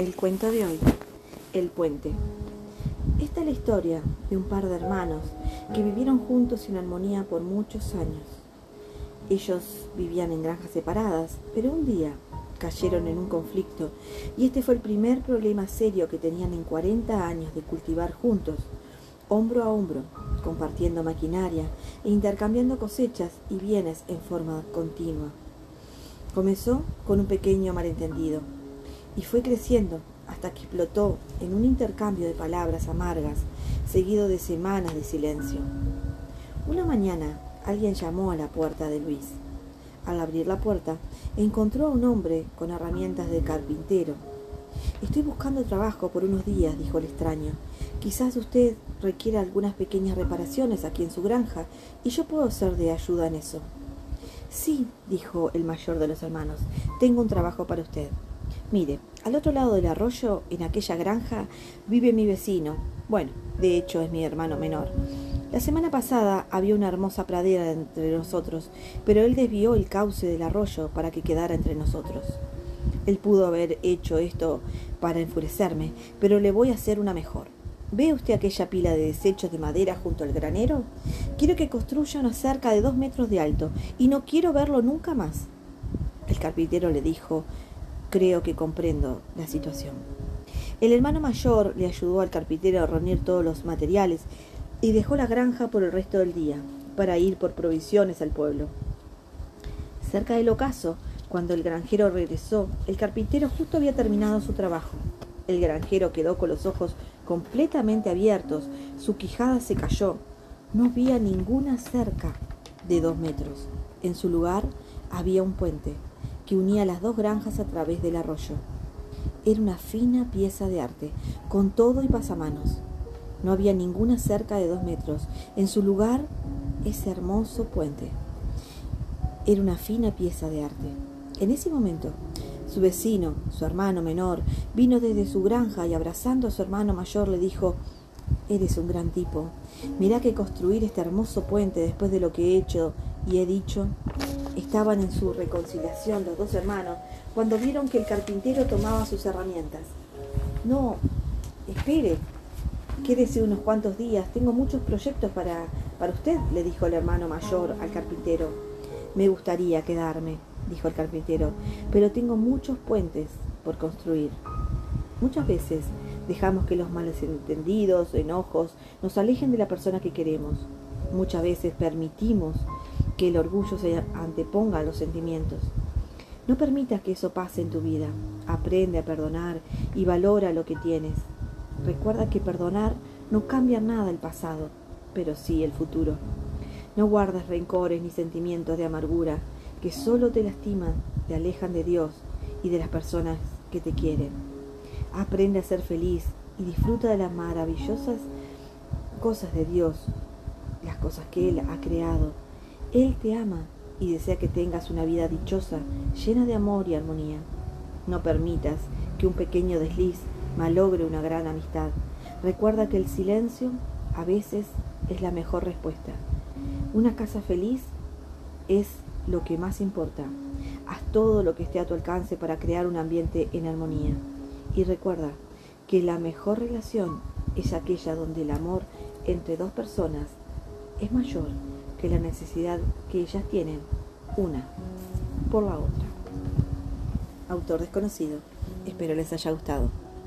El cuento de hoy, El puente. Esta es la historia de un par de hermanos que vivieron juntos en armonía por muchos años. Ellos vivían en granjas separadas, pero un día cayeron en un conflicto y este fue el primer problema serio que tenían en 40 años de cultivar juntos, hombro a hombro, compartiendo maquinaria e intercambiando cosechas y bienes en forma continua. Comenzó con un pequeño malentendido y fue creciendo hasta que explotó en un intercambio de palabras amargas, seguido de semanas de silencio. Una mañana alguien llamó a la puerta de Luis. Al abrir la puerta, encontró a un hombre con herramientas de carpintero. Estoy buscando trabajo por unos días, dijo el extraño. Quizás usted requiera algunas pequeñas reparaciones aquí en su granja y yo puedo ser de ayuda en eso. Sí, dijo el mayor de los hermanos, tengo un trabajo para usted. Mire, al otro lado del arroyo, en aquella granja, vive mi vecino. Bueno, de hecho es mi hermano menor. La semana pasada había una hermosa pradera entre nosotros, pero él desvió el cauce del arroyo para que quedara entre nosotros. Él pudo haber hecho esto para enfurecerme, pero le voy a hacer una mejor. ¿Ve usted aquella pila de desechos de madera junto al granero? Quiero que construya una cerca de dos metros de alto y no quiero verlo nunca más. El carpintero le dijo Creo que comprendo la situación. El hermano mayor le ayudó al carpintero a reunir todos los materiales y dejó la granja por el resto del día para ir por provisiones al pueblo. Cerca del ocaso, cuando el granjero regresó, el carpintero justo había terminado su trabajo. El granjero quedó con los ojos completamente abiertos, su quijada se cayó. No había ninguna cerca de dos metros. En su lugar había un puente que unía las dos granjas a través del arroyo. Era una fina pieza de arte, con todo y pasamanos. No había ninguna cerca de dos metros. En su lugar, ese hermoso puente. Era una fina pieza de arte. En ese momento, su vecino, su hermano menor, vino desde su granja y abrazando a su hermano mayor le dijo, Eres un gran tipo. Mirá que construir este hermoso puente después de lo que he hecho y he dicho Estaban en su reconciliación los dos hermanos cuando vieron que el carpintero tomaba sus herramientas. No, espere, quédese unos cuantos días, tengo muchos proyectos para, para usted, le dijo el hermano mayor al carpintero. Me gustaría quedarme, dijo el carpintero, pero tengo muchos puentes por construir. Muchas veces dejamos que los malentendidos, enojos, nos alejen de la persona que queremos. Muchas veces permitimos que el orgullo se anteponga a los sentimientos. No permitas que eso pase en tu vida. Aprende a perdonar y valora lo que tienes. Recuerda que perdonar no cambia nada el pasado, pero sí el futuro. No guardes rencores ni sentimientos de amargura que solo te lastiman, te alejan de Dios y de las personas que te quieren. Aprende a ser feliz y disfruta de las maravillosas cosas de Dios, las cosas que Él ha creado él te ama y desea que tengas una vida dichosa, llena de amor y armonía. No permitas que un pequeño desliz malogre una gran amistad. Recuerda que el silencio a veces es la mejor respuesta. Una casa feliz es lo que más importa. Haz todo lo que esté a tu alcance para crear un ambiente en armonía. Y recuerda que la mejor relación es aquella donde el amor entre dos personas es mayor que la necesidad que ellas tienen una por la otra. Autor desconocido. Espero les haya gustado.